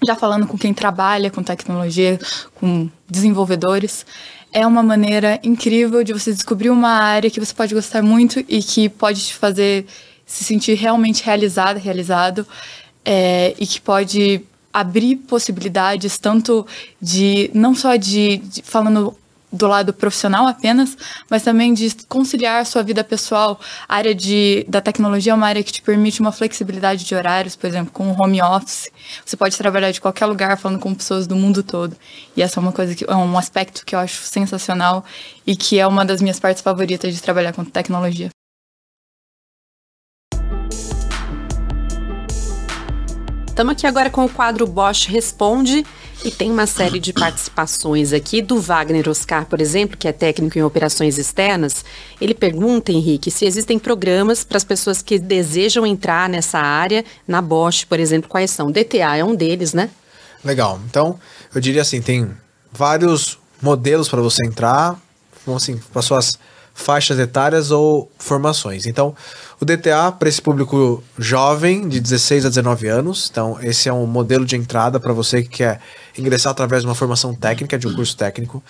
Speaker 4: Já falando com quem trabalha com tecnologia, com desenvolvedores, é uma maneira incrível de você descobrir uma área que você pode gostar muito e que pode te fazer se sentir realmente realizada, realizado, é, e que pode abrir possibilidades tanto de não só de, de, falando do lado profissional apenas, mas também de conciliar sua vida pessoal. A área de, da tecnologia é uma área que te permite uma flexibilidade de horários, por exemplo, com o home office. Você pode trabalhar de qualquer lugar falando com pessoas do mundo todo. E essa é uma coisa que é um aspecto que eu acho sensacional e que é uma das minhas partes favoritas de trabalhar com tecnologia.
Speaker 1: Estamos aqui agora com o quadro Bosch Responde e tem uma série de participações aqui do Wagner Oscar, por exemplo, que é técnico em operações externas. Ele pergunta, Henrique, se existem programas para as pessoas que desejam entrar nessa área, na Bosch, por exemplo, quais são? DTA é um deles, né?
Speaker 3: Legal. Então, eu diria assim, tem vários modelos para você entrar, assim, para suas faixas etárias ou formações. Então, o DTA para esse público jovem, de 16 a 19 anos. Então, esse é um modelo de entrada para você que quer ingressar através de uma formação técnica, de um curso técnico.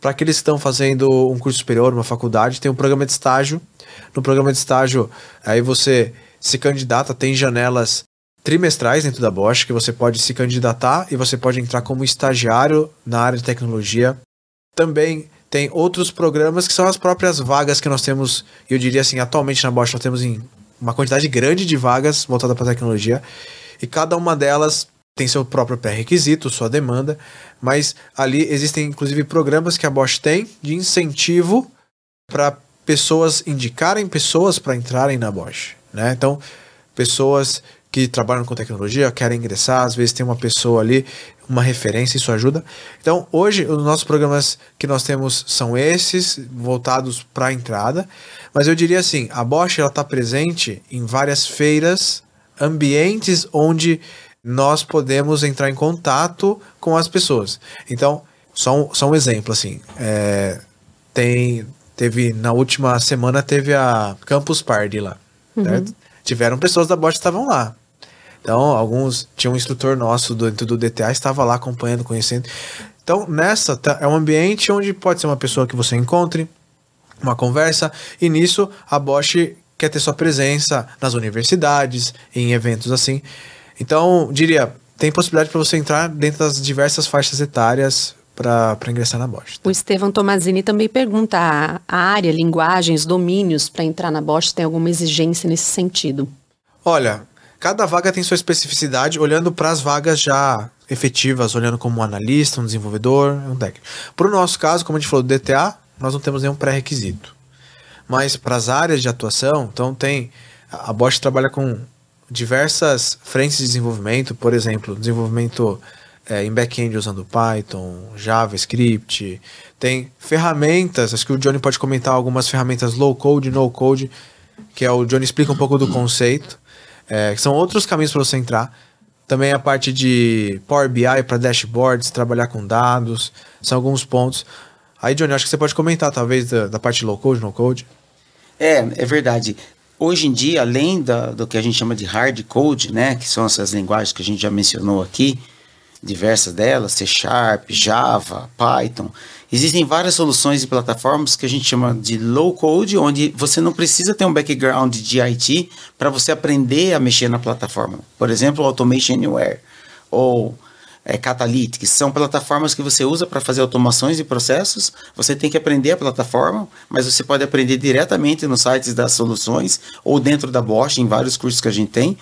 Speaker 3: Para aqueles que estão fazendo um curso superior, uma faculdade, tem um programa de estágio. No programa de estágio, aí você se candidata, tem janelas trimestrais dentro da Bosch que você pode se candidatar e você pode entrar como estagiário na área de tecnologia. Também tem outros programas que são as próprias vagas que nós temos, eu diria assim, atualmente na Bosch nós temos em uma quantidade grande de vagas voltada para tecnologia, e cada uma delas tem seu próprio pré-requisito, sua demanda, mas ali existem inclusive programas que a Bosch tem de incentivo para pessoas indicarem pessoas para entrarem na Bosch, né? Então, pessoas que trabalham com tecnologia, querem ingressar, às vezes tem uma pessoa ali, uma referência, isso ajuda. Então, hoje, os nossos programas que nós temos são esses, voltados para a entrada, mas eu diria assim, a Bosch está presente em várias feiras, ambientes onde nós podemos entrar em contato com as pessoas. Então, só um, só um exemplo, assim, é, tem, teve, na última semana teve a Campus Party lá, uhum. Tiveram pessoas da Bosch que estavam lá. Então, alguns. Tinha um instrutor nosso dentro do DTA, estava lá acompanhando, conhecendo. Então, nessa, tá, é um ambiente onde pode ser uma pessoa que você encontre, uma conversa, e nisso a Bosch quer ter sua presença nas universidades, em eventos assim. Então, diria, tem possibilidade para você entrar dentro das diversas faixas etárias para ingressar na Bosch.
Speaker 1: O Estevam Tomazini também pergunta: a área, linguagens, domínios para entrar na Bosch tem alguma exigência nesse sentido?
Speaker 3: Olha, cada vaga tem sua especificidade, olhando para as vagas já efetivas, olhando como um analista, um desenvolvedor, um técnico. Para o nosso caso, como a gente falou do DTA, nós não temos nenhum pré-requisito. Mas para as áreas de atuação, então tem. A Bosch trabalha com diversas frentes de desenvolvimento, por exemplo, desenvolvimento é, em back-end usando Python, JavaScript, tem ferramentas, acho que o Johnny pode comentar algumas ferramentas low-code, no-code, que é o Johnny explica um pouco do conceito, é, são outros caminhos para você entrar. Também a parte de Power BI para dashboards, trabalhar com dados, são alguns pontos. Aí, Johnny, acho que você pode comentar, talvez, da, da parte low-code, no-code.
Speaker 2: É, é verdade. Hoje em dia, além da, do que a gente chama de hard code, né, que são essas linguagens que a gente já mencionou aqui, diversas delas, C Sharp, Java, Python. Existem várias soluções e plataformas que a gente chama de low code, onde você não precisa ter um background de IT para você aprender a mexer na plataforma. Por exemplo, Automation Anywhere ou é, Catalytic, são plataformas que você usa para fazer automações de processos. Você tem que aprender a plataforma, mas você pode aprender diretamente nos sites das soluções ou dentro da Bosch, em vários cursos que a gente tem.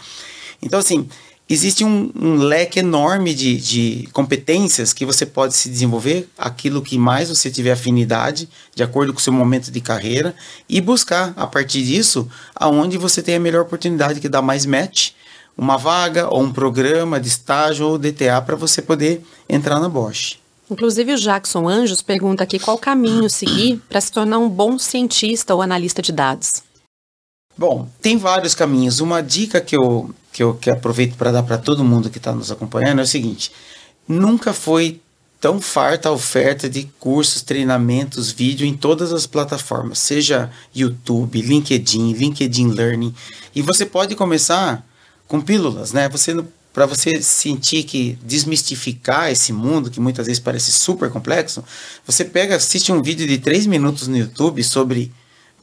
Speaker 2: Então, assim, existe um, um leque enorme de, de, competências que você pode se desenvolver, aquilo que mais você tiver afinidade, de acordo com o seu momento de carreira, e buscar, a partir disso, aonde você tem a melhor oportunidade que dá mais match, uma vaga ou um programa de estágio ou DTA para você poder entrar na Bosch.
Speaker 1: Inclusive o Jackson Anjos pergunta aqui qual caminho seguir para se tornar um bom cientista ou analista de dados.
Speaker 2: Bom, tem vários caminhos. Uma dica que eu, que eu que aproveito para dar para todo mundo que está nos acompanhando é o seguinte: nunca foi tão farta a oferta de cursos, treinamentos, vídeo em todas as plataformas, seja YouTube, LinkedIn, LinkedIn Learning. E você pode começar com pílulas, né? Você para você sentir que desmistificar esse mundo que muitas vezes parece super complexo, você pega, assiste um vídeo de 3 minutos no YouTube sobre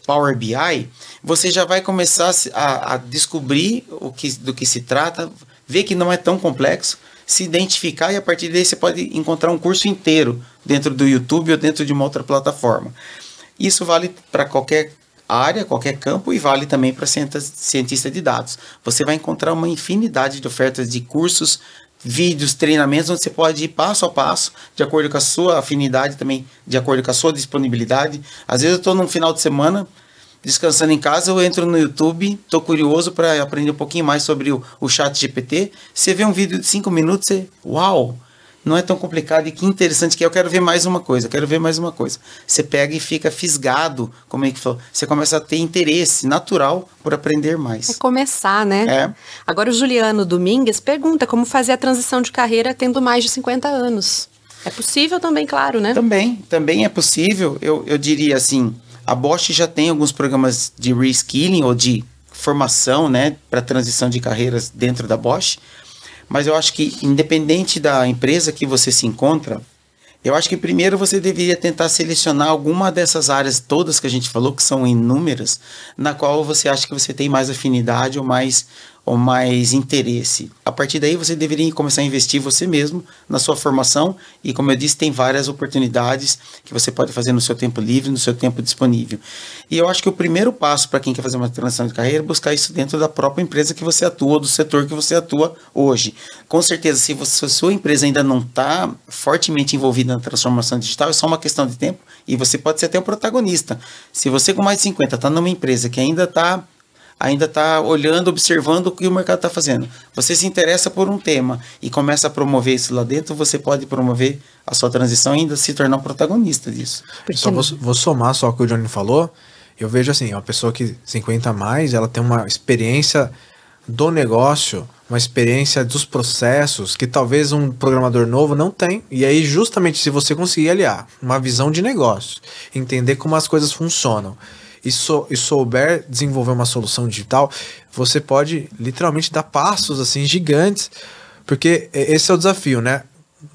Speaker 2: Power BI, você já vai começar a, a, descobrir o que, do que se trata, ver que não é tão complexo, se identificar e a partir daí você pode encontrar um curso inteiro dentro do YouTube ou dentro de uma outra plataforma. Isso vale para qualquer área, qualquer campo e vale também para cientista de dados. Você vai encontrar uma infinidade de ofertas de cursos, vídeos, treinamentos, onde você pode ir passo a passo, de acordo com a sua afinidade também, de acordo com a sua disponibilidade. Às vezes eu estou num final de semana, descansando em casa, eu entro no YouTube, estou curioso para aprender um pouquinho mais sobre o, o chat GPT. Você vê um vídeo de 5 minutos, você, uau, não é tão complicado e que interessante que é, eu quero ver mais uma coisa, quero ver mais uma coisa. Você pega e fica fisgado, como é que falou? Você começa a ter interesse natural por aprender mais.
Speaker 1: É começar, né?
Speaker 2: É.
Speaker 1: Agora o Juliano Domingues pergunta como fazer a transição de carreira tendo mais de 50 anos. É possível também, claro, né?
Speaker 2: Também, também é possível. Eu, eu diria assim, a Bosch já tem alguns programas de reskilling ou de formação, né, para transição de carreiras dentro da Bosch. Mas eu acho que independente da empresa que você se encontra, eu acho que primeiro você deveria tentar selecionar alguma dessas áreas todas que a gente falou, que são inúmeras, na qual você acha que você tem mais afinidade ou mais ou mais interesse. A partir daí você deveria começar a investir você mesmo na sua formação e como eu disse, tem várias oportunidades que você pode fazer no seu tempo livre, no seu tempo disponível. E eu acho que o primeiro passo para quem quer fazer uma transição de carreira é buscar isso dentro da própria empresa que você atua, do setor que você atua hoje. Com certeza, se, você, se a sua empresa ainda não está fortemente envolvida na transformação digital, é só uma questão de tempo e você pode ser até um protagonista. Se você com mais de 50 está numa empresa que ainda está ainda está olhando, observando o que o mercado está fazendo. Você se interessa por um tema e começa a promover isso lá dentro, você pode promover a sua transição e ainda se tornar um protagonista disso.
Speaker 3: Só vou, vou, somar só o que o Johnny falou. Eu vejo assim, uma pessoa que 50 mais, ela tem uma experiência do negócio, uma experiência dos processos que talvez um programador novo não tem. E aí, justamente se você conseguir aliar uma visão de negócio, entender como as coisas funcionam e, sou, e souber desenvolver uma solução digital, você pode literalmente dar passos assim gigantes, porque esse é o desafio, né?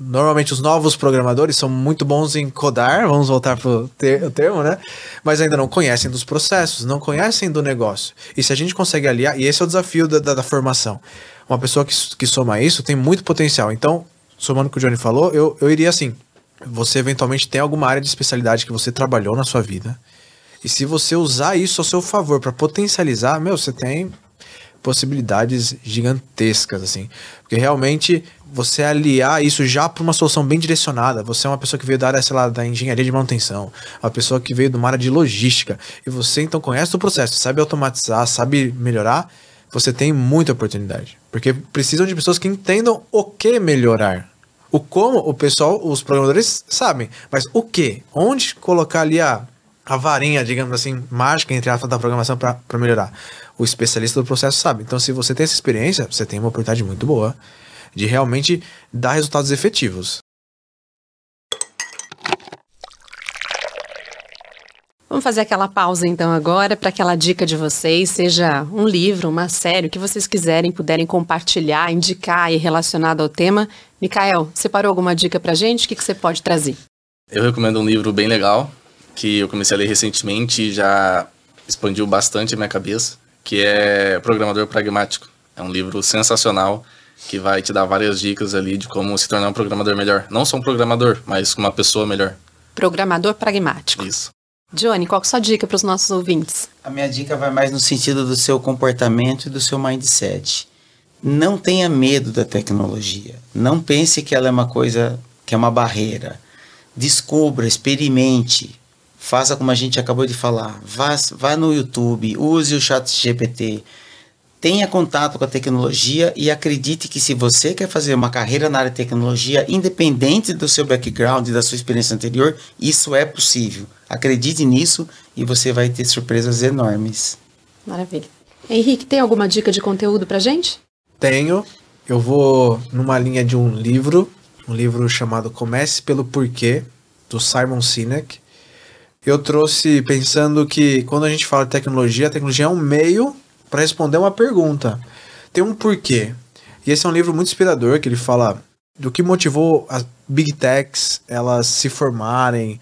Speaker 3: Normalmente os novos programadores são muito bons em codar, vamos voltar para o ter, termo, né? Mas ainda não conhecem dos processos, não conhecem do negócio. E se a gente consegue aliar, e esse é o desafio da, da, da formação, uma pessoa que, que soma isso tem muito potencial. Então, somando o que o Johnny falou, eu, eu iria assim: você eventualmente tem alguma área de especialidade que você trabalhou na sua vida. E se você usar isso ao seu favor para potencializar, meu, você tem possibilidades gigantescas, assim. Porque realmente você aliar isso já para uma solução bem direcionada. Você é uma pessoa que veio da área, sei lá, da engenharia de manutenção, uma pessoa que veio de uma área de logística, e você então conhece o processo, sabe automatizar, sabe melhorar, você tem muita oportunidade. Porque precisam de pessoas que entendam o que melhorar. O como o pessoal, os programadores sabem, mas o que? Onde colocar ali a, a varinha, digamos assim, mágica entre aspas da programação para melhorar? O especialista do processo sabe. Então, se você tem essa experiência, você tem uma oportunidade muito boa de realmente dar resultados efetivos.
Speaker 1: Vamos fazer aquela pausa então agora para aquela dica de vocês, seja um livro, uma série, o que vocês quiserem, puderem compartilhar, indicar e relacionado ao tema. Mikael, separou alguma dica para gente? O que, que você pode trazer?
Speaker 5: Eu recomendo um livro bem legal, que eu comecei a ler recentemente e já expandiu bastante a minha cabeça, que é Programador Pragmático. É um livro sensacional que vai te dar várias dicas ali de como se tornar um programador melhor. Não só um programador, mas uma pessoa melhor.
Speaker 1: Programador pragmático.
Speaker 5: Isso.
Speaker 1: Johnny, qual é a sua dica para os nossos ouvintes?
Speaker 2: A minha dica vai mais no sentido do seu comportamento e do seu mindset. Não tenha medo da tecnologia. Não pense que ela é uma coisa que é uma barreira. Descubra, experimente. Faça como a gente acabou de falar. Vá, vá no YouTube, use o chat GPT tenha contato com a tecnologia e acredite que se você quer fazer uma carreira na área de tecnologia, independente do seu background e da sua experiência anterior, isso é possível. Acredite nisso e você vai ter surpresas enormes.
Speaker 1: Maravilha. Henrique, tem alguma dica de conteúdo pra gente?
Speaker 3: Tenho. Eu vou numa linha de um livro, um livro chamado Comece pelo Porquê, do Simon Sinek. Eu trouxe pensando que quando a gente fala de tecnologia, a tecnologia é um meio para responder uma pergunta. Tem um porquê. E esse é um livro muito inspirador que ele fala do que motivou as big techs elas se formarem.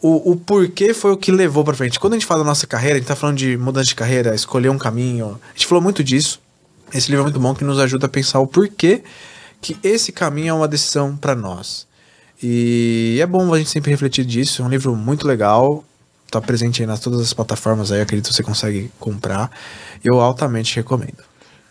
Speaker 3: O, o porquê foi o que levou para frente. Quando a gente fala da nossa carreira, a gente tá falando de mudança de carreira, escolher um caminho. A gente falou muito disso. Esse livro é muito bom que nos ajuda a pensar o porquê que esse caminho é uma decisão para nós. E é bom a gente sempre refletir disso. É um livro muito legal tá presente aí nas todas as plataformas aí, acredito que você consegue comprar. Eu altamente recomendo.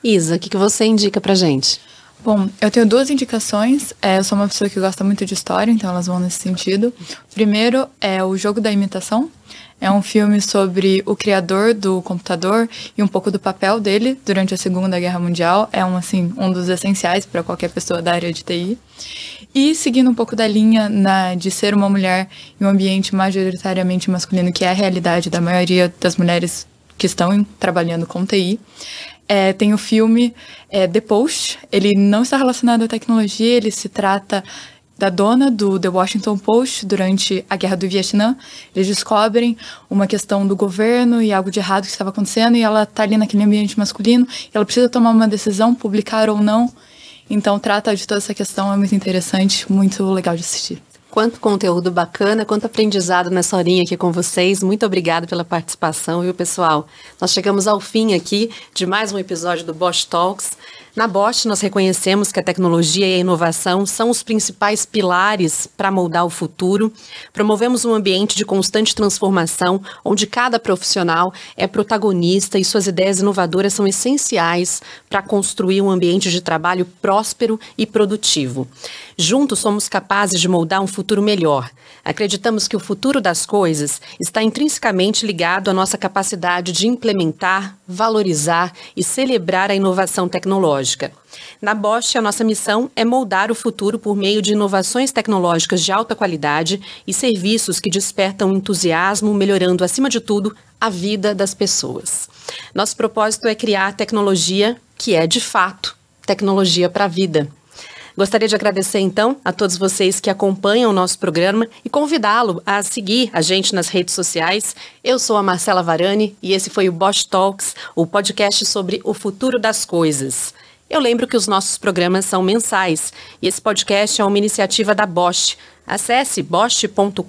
Speaker 1: Isa, o que, que você indica pra gente?
Speaker 4: Bom, eu tenho duas indicações. É, eu sou uma pessoa que gosta muito de história, então elas vão nesse sentido. Primeiro é O Jogo da Imitação. É um filme sobre o criador do computador e um pouco do papel dele durante a Segunda Guerra Mundial. É um, assim, um dos essenciais para qualquer pessoa da área de TI. E seguindo um pouco da linha na, de ser uma mulher em um ambiente majoritariamente masculino, que é a realidade da maioria das mulheres que estão trabalhando com TI, é, tem o filme é, The Post. Ele não está relacionado à tecnologia, ele se trata da dona do The Washington Post durante a guerra do Vietnã. Eles descobrem uma questão do governo e algo de errado que estava acontecendo e ela está ali naquele ambiente masculino ela precisa tomar uma decisão, publicar ou não. Então, trata de toda essa questão, é muito interessante, muito legal de assistir.
Speaker 1: Quanto conteúdo bacana, quanto aprendizado nessa horinha aqui com vocês. Muito obrigada pela participação, viu, pessoal? Nós chegamos ao fim aqui de mais um episódio do Bosch Talks. Na Bosch, nós reconhecemos que a tecnologia e a inovação são os principais pilares para moldar o futuro. Promovemos um ambiente de constante transformação, onde cada profissional é protagonista e suas ideias inovadoras são essenciais para construir um ambiente de trabalho próspero e produtivo. Juntos somos capazes de moldar um futuro melhor. Acreditamos que o futuro das coisas está intrinsecamente ligado à nossa capacidade de implementar, valorizar e celebrar a inovação tecnológica. Na Bosch, a nossa missão é moldar o futuro por meio de inovações tecnológicas de alta qualidade e serviços que despertam entusiasmo, melhorando, acima de tudo, a vida das pessoas. Nosso propósito é criar tecnologia que é, de fato, tecnologia para a vida. Gostaria de agradecer então a todos vocês que acompanham o nosso programa e convidá-lo a seguir a gente nas redes sociais. Eu sou a Marcela Varani e esse foi o Bosch Talks, o podcast sobre o futuro das coisas. Eu lembro que os nossos programas são mensais e esse podcast é uma iniciativa da Bosch Acesse bosch.com.br,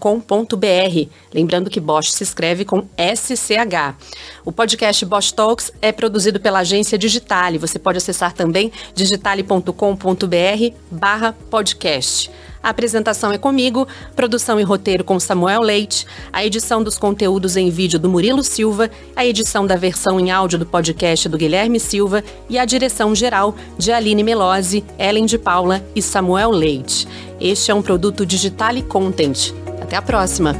Speaker 1: lembrando que Bosch se escreve com SCH. O podcast Bosch Talks é produzido pela agência Digitale. Você pode acessar também digitale.com.br barra podcast. A apresentação é comigo, produção e roteiro com Samuel Leite, a edição dos conteúdos em vídeo do Murilo Silva, a edição da versão em áudio do podcast do Guilherme Silva e a direção geral de Aline Melose, Ellen de Paula e Samuel Leite. Este é um produto Digitale Content. Até a próxima!